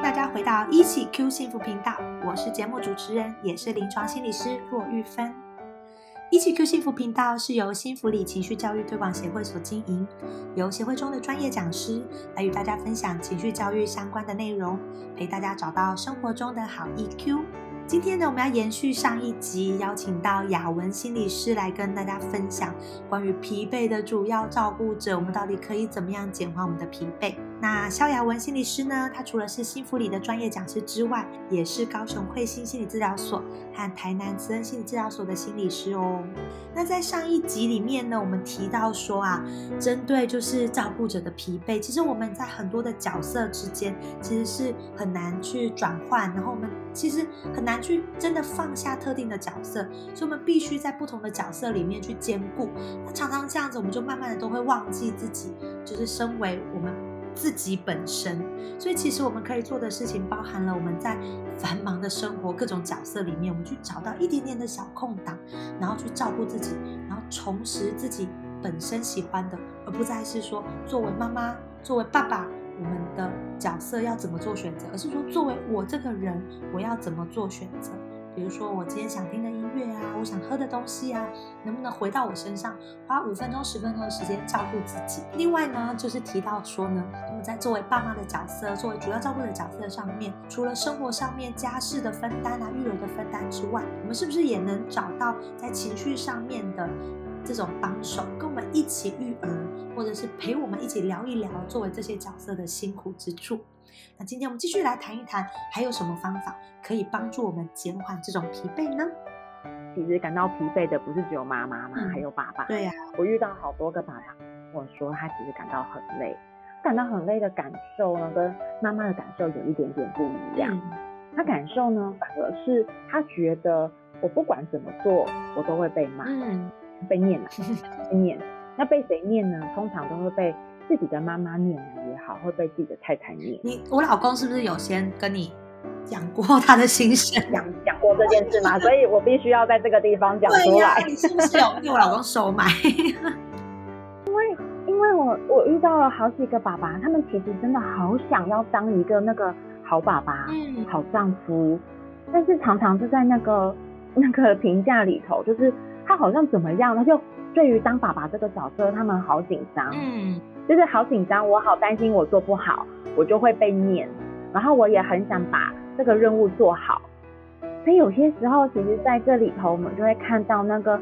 大家回到一起 Q 幸福频道，我是节目主持人，也是临床心理师骆玉芬。一起 Q 幸福频道是由新福里情绪教育推广协会所经营，由协会中的专业讲师来与大家分享情绪教育相关的内容，陪大家找到生活中的好 EQ。今天呢，我们要延续上一集，邀请到雅文心理师来跟大家分享关于疲惫的主要照顾者，我们到底可以怎么样减缓我们的疲惫？那萧雅文心理师呢，他除了是幸福里的专业讲师之外，也是高雄慧心心理治疗所和台南慈恩心理治疗所的心理师哦。那在上一集里面呢，我们提到说啊，针对就是照顾者的疲惫，其实我们在很多的角色之间，其实是很难去转换，然后我们其实很难去真的放下特定的角色，所以我们必须在不同的角色里面去兼顾。那常常这样子，我们就慢慢的都会忘记自己，就是身为我们。自己本身，所以其实我们可以做的事情，包含了我们在繁忙的生活各种角色里面，我们去找到一点点的小空档，然后去照顾自己，然后重拾自己本身喜欢的，而不再是说作为妈妈、作为爸爸，我们的角色要怎么做选择，而是说作为我这个人，我要怎么做选择。比如说，我今天想听的音乐啊，我想喝的东西啊，能不能回到我身上，花五分钟、十分钟的时间照顾自己？另外呢，就是提到说呢，我们在作为爸妈的角色，作为主要照顾的角色上面，除了生活上面家事的分担啊、育儿的分担之外，我们是不是也能找到在情绪上面的这种帮手，跟我们一起育儿，或者是陪我们一起聊一聊，作为这些角色的辛苦之处？那今天我们继续来谈一谈，还有什么方法可以帮助我们减缓这种疲惫呢？其实感到疲惫的不是只有妈妈嘛，嗯还有爸爸。对呀、我遇到好多个爸爸我说，他其实感到很累，感到很累的感受呢，跟妈妈的感受有一点点不一样。嗯他感受呢，反而是他觉得我不管怎么做，我都会被骂、嗯被念了，被念。那被谁念呢？通常都会被自己的妈妈念也好，会被自己的太太念。你我老公是不是有先跟你讲过 他的心声？讲讲过这件事嘛，所以我必须要在这个地方讲出来。你是不是有被我老公收买？因为我我遇到了好几个爸爸，他们其实真的好想要当一个那个好爸爸、嗯好丈夫，但是常常是在那个那个评价里头，就是他好像怎么样，他就对于当爸爸这个角色，他们好紧张，嗯就是好紧张，我好担心我做不好，我就会被念，然后我也很想把这个任务做好，所以有些时候，其实在这里头，我们就会看到那个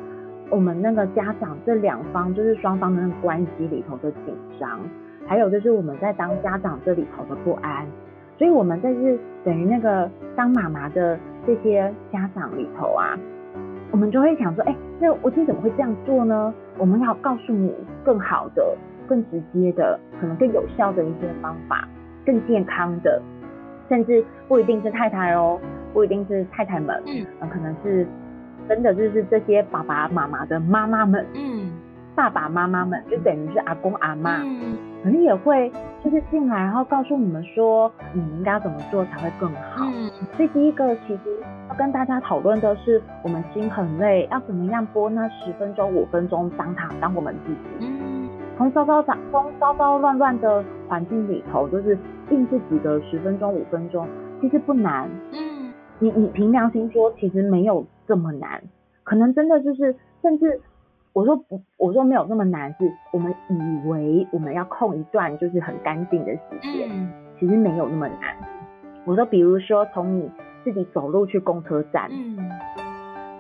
我们那个家长这两方，就是双方的那个关系里头的紧张，还有就是我们在当家长这里头的不安，所以我们在是等于那个当妈妈的这些家长里头啊，我们就会想说，哎、那我今天怎么会这样做呢？我们要告诉你更好的、更直接的、可能更有效的一些方法，更健康的，甚至不一定是太太哦，不一定是太太们，嗯呃可能是真的就是这些爸爸妈妈的妈妈们、嗯爸爸妈妈们，就等于是阿公阿妈，嗯可能也会就是进来，然后告诉你们说，你们应该要怎么做才会更好。嗯所以第一个其实要跟大家讨论的是，我们心很累，要怎么样拨那十分钟、五分钟当他当我们自己。嗯从糟糟杂、从糟糟乱乱的环境里头，就是硬自己的十分钟、五分钟，其实不难。嗯你你凭良心说，其实没有这么难，可能真的就是，甚至我说不，我说没有那么难，是我们以为我们要空一段就是很干净的时间，嗯其实没有那么难。我说，比如说从你自己走路去公车站，嗯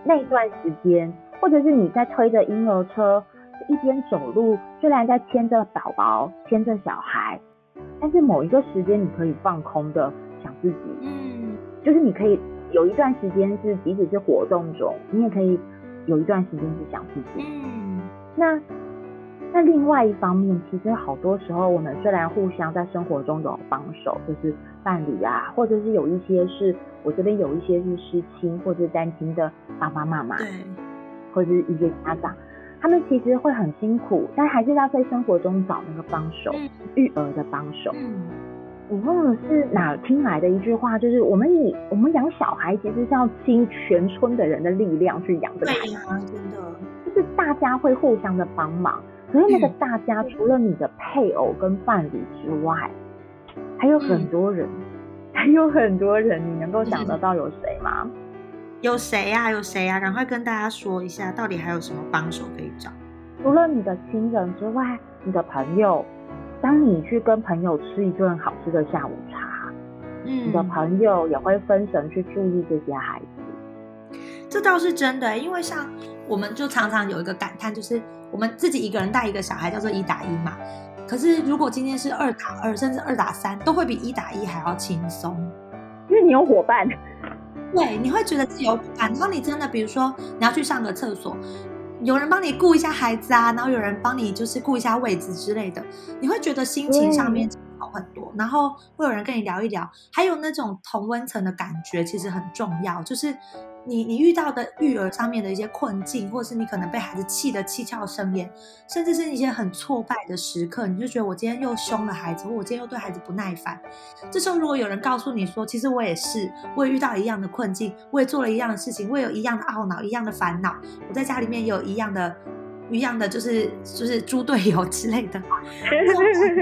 那一段时间，或者是你在推着婴儿车，一边走路，虽然在牵着宝宝、牵着小孩，但是某一个时间你可以放空的想自己，嗯。就是你可以有一段时间是，即使是活动中，你也可以有一段时间是想自己。嗯。那那另外一方面，其实好多时候我们虽然互相在生活中有帮手，就是伴侣啊，或者是有一些是我这边有一些是失亲或者单亲的爸爸妈妈，对，或者是一些家长，他们其实会很辛苦，但还是要在生活中找那个帮手，育儿的帮手。嗯，我忘了是哪听来的一句话，就是我们以我们养小孩其实是要倾全村的人的力量去养这个孩子，对呀，真的，就是大家会互相的帮忙。可是那个大家除了你的配偶跟伴侣之外，还有很多人，还有很多人，你能够想得到有谁吗？有谁呀？有谁呀？赶快跟大家说一下，到底还有什么帮手可以找？除了你的亲人之外，你的朋友，当你去跟朋友吃一顿好吃的下午茶，嗯，你的朋友也会分神去注意这些孩子。这倒是真的，因为像我们就常常有一个感叹，就是我们自己一个人带一个小孩叫做一打一嘛。可是如果今天是二打二，甚至二打三，都会比一打一还要轻松，因为你有伙伴。对，你会觉得自己有伙伴。然后你真的，比如说你要去上个厕所，有人帮你顾一下孩子啊，然后有人帮你就是顾一下位置之类的，你会觉得心情上面好很多。然后会有人跟你聊一聊，还有那种同温层的感觉，其实很重要，就是。你你遇到的育儿上面的一些困境，或是你可能被孩子气得七窍生烟，甚至是一些很挫败的时刻，你就觉得我今天又凶了孩子，或我今天又对孩子不耐烦。这时候如果有人告诉你说，其实我也是，我也遇到一样的困境，我也做了一样的事情，我也有一样的懊恼，一样的烦恼，我在家里面也有一样的、一样的，就是就是猪队友之类的。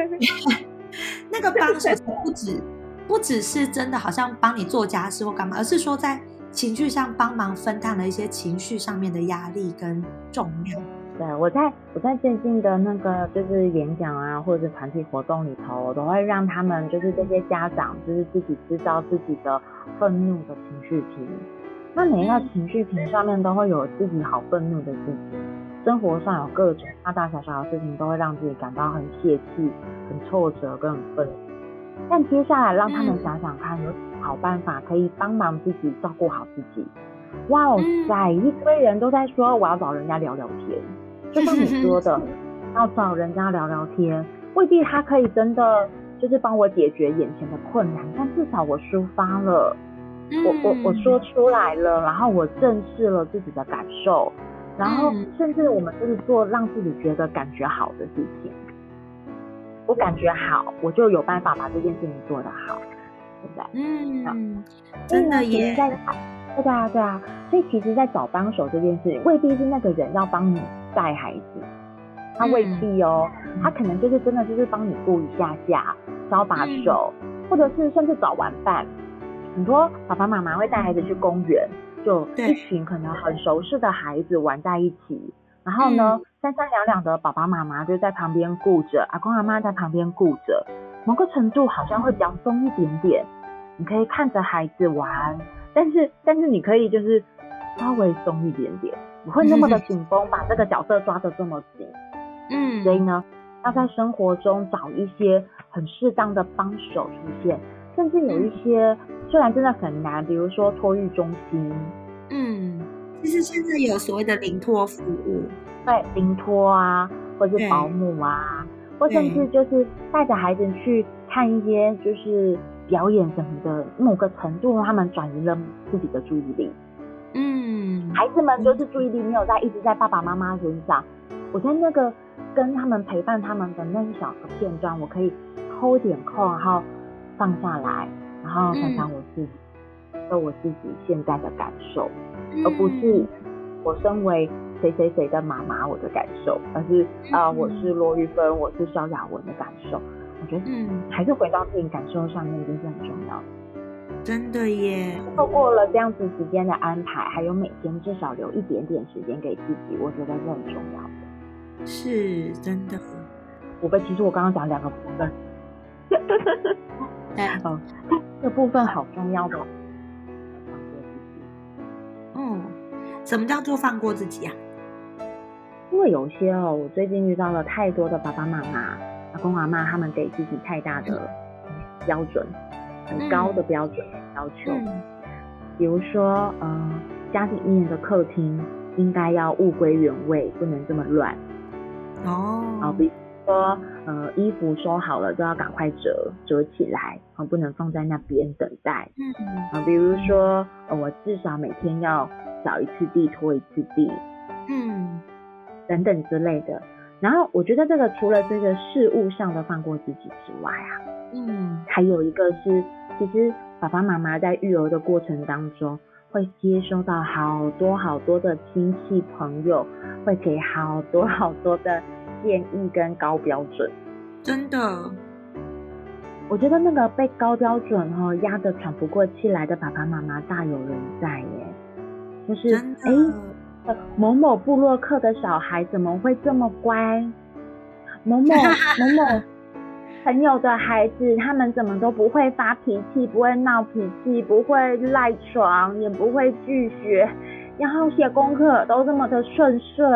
那个帮手不止不只是真的好像帮你做家事或干嘛，而是说在。情绪上帮忙分担了一些情绪上面的压力跟重量。对，我在我在最近的那个就是演讲啊，或者是团体活动里头，我都会让他们就是这些家长就是自己知道自己的愤怒的情绪瓶。那每一个情绪瓶上面都会有自己好愤怒的自己，生活上有各种大大小小的事情都会让自己感到很泄气、很挫折跟很愤怒。但接下来让他们想想看，有好办法可以帮忙自己照顾好自己。哇哦塞，一堆人都在说我要找人家聊聊天，就像你说的，要找人家聊聊天，未必他可以真的就是帮我解决眼前的困难，但至少我抒发了，我我我说出来了，然后我正视了自己的感受，然后甚至我们就是做让自己觉得感觉好的事情。我感觉好，我就有办法把这件事情做得好，对不对？嗯，真的耶。对啊，对啊。所以其实，在找帮手这件事，未必是那个人要帮你带孩子，他未必哦，他可能就是真的就是帮你顾一下下，招把手，或者是甚至找玩伴。很多爸爸妈妈会带孩子去公园，就一群可能很熟识的孩子玩在一起。然后呢，三三两两的爸爸妈妈就在旁边顾着，阿公阿妈在旁边顾着，某个程度好像会比较松一点点。你可以看着孩子玩，但是但是你可以就是稍微松一点点，不会那么的紧绷，把这个角色抓得这么紧。嗯，所以呢，要在生活中找一些很适当的帮手出现，甚至有一些虽然真的很难，比如说托育中心。嗯。其实现在有所谓的临托服务，对，临托啊，或者是保姆啊，或甚至就是带着孩子去看一些就是表演什么的，某个程度他们转移了自己的注意力。嗯，孩子们就是注意力没有在一直在爸爸妈妈身上。我在那个跟他们陪伴他们的那一小个片段，我可以偷点空，然后放下来，然后想想我自己，说我自己现在的感受。而不是我身为谁谁谁的妈妈我的感受，而是啊我是罗玉芬，我是萧雅文的感受。我觉得嗯还是回到自己感受上面，一定是很重要的。真的耶！透过了这样子时间的安排，还有每天至少留一点点时间给自己，我觉得是很重要的。是真的。我被其实我刚刚讲两个部分，哎，嗯，这部分好重要的。嗯什么叫做放过自己啊？因为有些哦，我最近遇到了太多的爸爸妈妈、阿公阿妈，他们给自己太大的标准，很高的标准要求。比如说，呃，家里面的客厅应该要物归原位，不能这么乱。哦，好，比如说呃衣服收好了都要赶快折折起来，啊不能放在那边等待。嗯啊，比如说呃我至少每天要扫一次地拖一次地嗯等等之类的。然后我觉得这个除了这个事物上的放过自己之外啊，嗯还有一个是，其实爸爸妈妈在育儿的过程当中，会接收到好多好多的亲戚朋友，会给好多好多的建议跟高标准。真的，我觉得那个被高标准哈、哦、压得喘不过气来的爸爸妈妈大有人在耶，就是哎。某某部落客的小孩怎么会这么乖？某某 某某朋友的孩子，他们怎么都不会发脾气，不会闹脾气，不会赖床，也不会拒绝，然后写功课都这么的顺遂。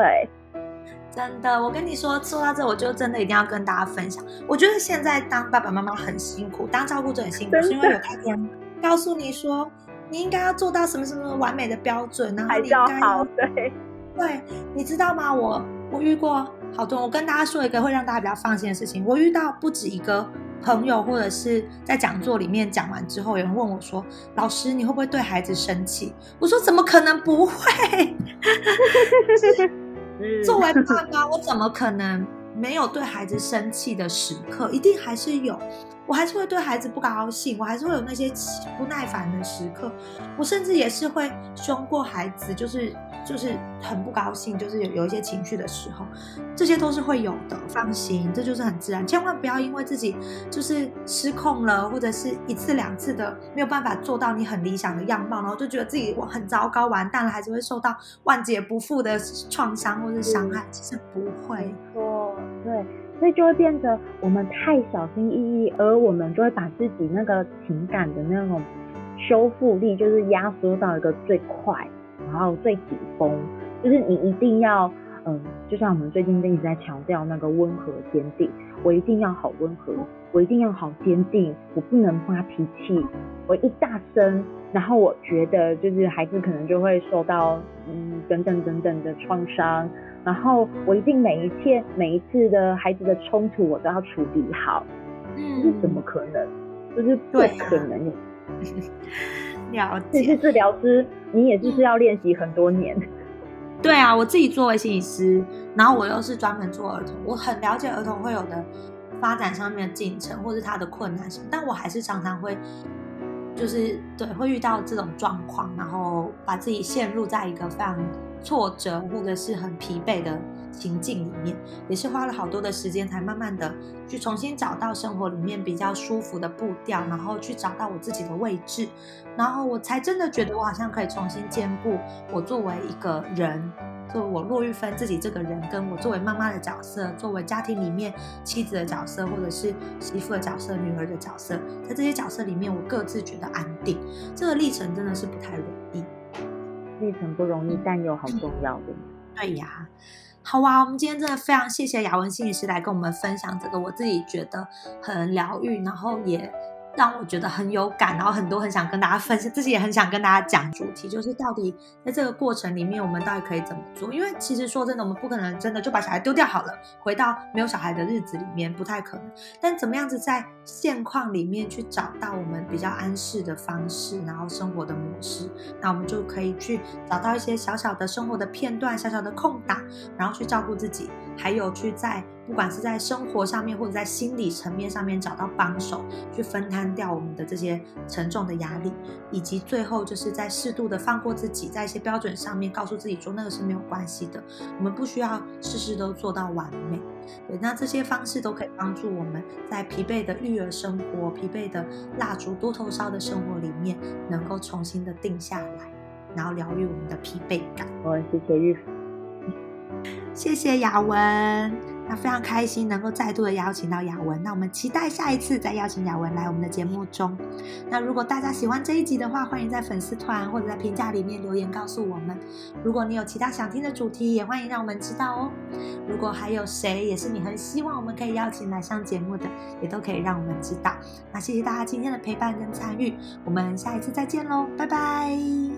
真的，我跟你说，说到这，我就真的一定要跟大家分享。我觉得现在当爸爸妈妈很辛苦，当照顾者很辛苦，是因为有太多人告诉你说，你应该要做到什么什么完美的标准，然后还你应该对，对，你知道吗？我我遇过好多，我跟大家说一个会让大家比较放心的事情。我遇到不止一个朋友，或者是在讲座里面讲完之后，有人问我说：“老师，你会不会对孩子生气？”我说：“怎么可能不会？嗯作为爸妈，我怎么可能没有对孩子生气的时刻？一定还是有。我还是会对孩子不高兴，我还是会有那些不耐烦的时刻，我甚至也是会凶过孩子，就是就是很不高兴，就是有有一些情绪的时候，这些都是会有的，放心，这就是很自然，千万不要因为自己就是失控了，或者是一次两次的没有办法做到你很理想的样貌，然后就觉得自己很糟糕，完蛋了，孩子会受到万劫不复的创伤或是伤害，其实不会。没。错，对，所以就会变得我们太小心翼翼，而我们就会把自己那个情感的那种修复力，就是压缩到一个最快，然后最紧绷，就是你一定要，嗯，就像我们最近一直在强调那个温和坚定，我一定要好温和，我一定要好坚定，我不能发脾气，我一大声，然后我觉得就是孩子可能就会受到嗯等等等等的创伤。然后我一定每一切每一次的孩子的冲突我都要处理好，这是怎么可能？就是不可能有。了其实解？治疗师，你也就是要练习很多年。对啊，我自己作为心理师，然后我又是专门做儿童，我很了解儿童会有的发展上面的进程，或是他的困难什么，但我还是常常会，就是对会遇到这种状况，然后把自己陷入在一个非常挫折或者是很疲惫的情境里面，也是花了好多的时间，才慢慢的去重新找到生活里面比较舒服的步调，然后去找到我自己的位置，然后我才真的觉得我好像可以重新兼顾我作为一个人，作为我骆玉芬自己这个人，跟我作为妈妈的角色，作为家庭里面妻子的角色，或者是媳妇的角色、女儿的角色，在这些角色里面，我各自觉得安定。这个历程真的是不太容易。历程不容易，但又很重要的。对呀，好啊，我们今天真的非常谢谢雅文心理师来跟我们分享这个我自己觉得很疗愈，然后也让我觉得很有感，然后很多很想跟大家分享，自己也很想跟大家讲主题，就是到底在这个过程里面，我们到底可以怎么做？因为其实说真的，我们不可能真的就把小孩丢掉好了，回到没有小孩的日子里面，不太可能。但怎么样子在现况里面去找到我们比较安适的方式，然后生活的模式，那我们就可以去找到一些小小的生活的片段、小小的空档，然后去照顾自己，还有去在不管是在生活上面或者在心理层面上面找到帮手，去分摊掉我们的这些沉重的压力，以及最后就是在适度的放过自己，在一些标准上面告诉自己说那个是没有关系的，我们不需要事事都做到完美。对，那这些方式都可以帮助我们在疲惫的育儿生活、疲惫的蜡烛多头烧的生活里面，能够重新的定下来，然后疗愈我们的疲惫感。我谢谢玉谢谢雅文，那非常开心能够再度的邀请到雅文，那我们期待下一次再邀请雅文来我们的节目中。那如果大家喜欢这一集的话，欢迎在粉丝团或者在评价里面留言告诉我们。如果你有其他想听的主题，也欢迎让我们知道哦。如果还有谁也是你很希望我们可以邀请来上节目的，也都可以让我们知道。那谢谢大家今天的陪伴跟参与，我们下一次再见喽，拜拜。